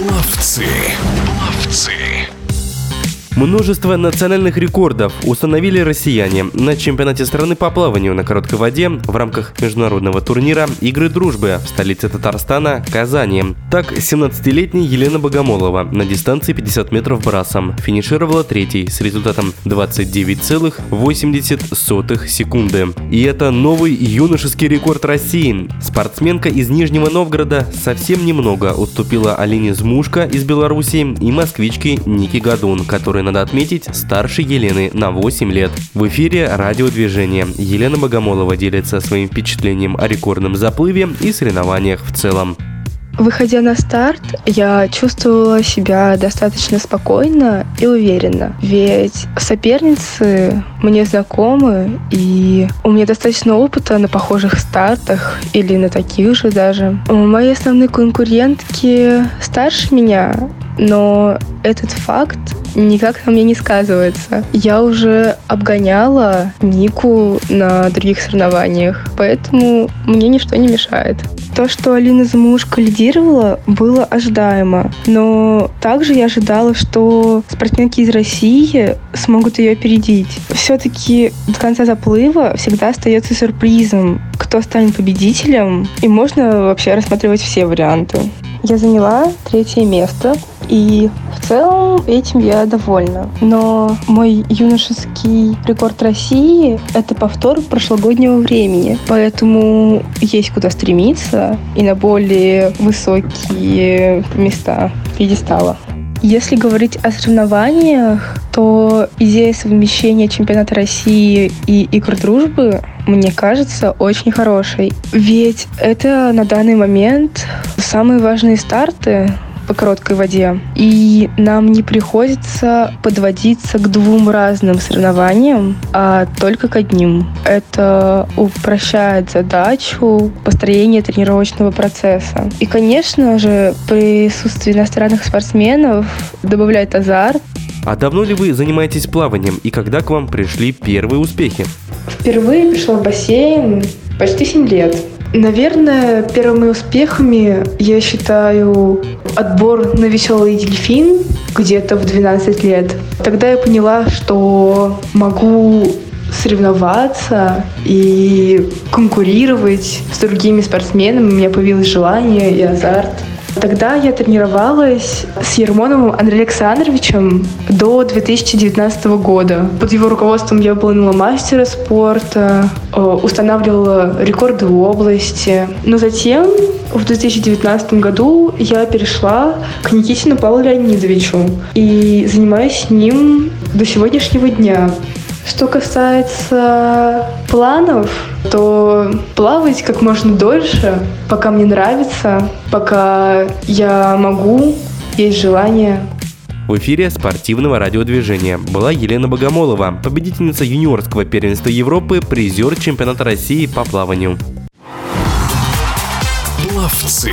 Плавцы. Плавцы. Множество национальных рекордов установили россияне на чемпионате страны по плаванию на короткой воде в рамках международного турнира «Игры дружбы» в столице Татарстана – Казани. Так, 17-летняя Елена Богомолова на дистанции 50 метров брасом финишировала третьей с результатом 29,80 секунды. И это новый юношеский рекорд России. Спортсменка из Нижнего Новгорода совсем немного уступила Алине Змушка из Беларуси и москвичке Ники Гадун, которая надо отметить, старше Елены на 8 лет. В эфире радиодвижение. Елена Богомолова делится своим впечатлением о рекордном заплыве и соревнованиях в целом. Выходя на старт, я чувствовала себя достаточно спокойно и уверенно, ведь соперницы мне знакомы, и у меня достаточно опыта на похожих стартах или на таких же даже. Мои основные конкурентки старше меня, но этот факт никак на мне не сказывается. Я уже обгоняла Нику на других соревнованиях, поэтому мне ничто не мешает. То, что Алина Замушка лидировала, было ожидаемо. Но также я ожидала, что спортсменки из России смогут ее опередить. Все-таки до конца заплыва всегда остается сюрпризом, кто станет победителем, и можно вообще рассматривать все варианты. Я заняла третье место, и в целом этим я довольна. Но мой юношеский рекорд России — это повтор прошлогоднего времени, поэтому есть куда стремиться и на более высокие места пьедестала. Если говорить о соревнованиях, то идея совмещения чемпионата России и игр дружбы мне кажется очень хорошей. Ведь это на данный момент самые важные старты по короткой воде. И нам не приходится подводиться к двум разным соревнованиям, а только к одним. Это упрощает задачу построения тренировочного процесса. И, конечно же, присутствие иностранных спортсменов добавляет азарт. А давно ли вы занимаетесь плаванием и когда к вам пришли первые успехи? Впервые пришла в бассейн почти 7 лет. Наверное, первыми успехами я считаю отбор на веселый дельфин где-то в 12 лет. Тогда я поняла, что могу соревноваться и конкурировать с другими спортсменами. У меня появилось желание и азарт. Тогда я тренировалась с Ермоновым Андреем Александровичем до 2019 года. Под его руководством я выполнила мастера спорта, э, устанавливала рекорды в области. Но затем в 2019 году я перешла к Никитину Павлу Леонидовичу и занимаюсь с ним до сегодняшнего дня. Что касается планов, то плавать как можно дольше, пока мне нравится, пока я могу, есть желание. В эфире спортивного радиодвижения была Елена Богомолова, победительница юниорского первенства Европы, призер чемпионата России по плаванию. Пловцы.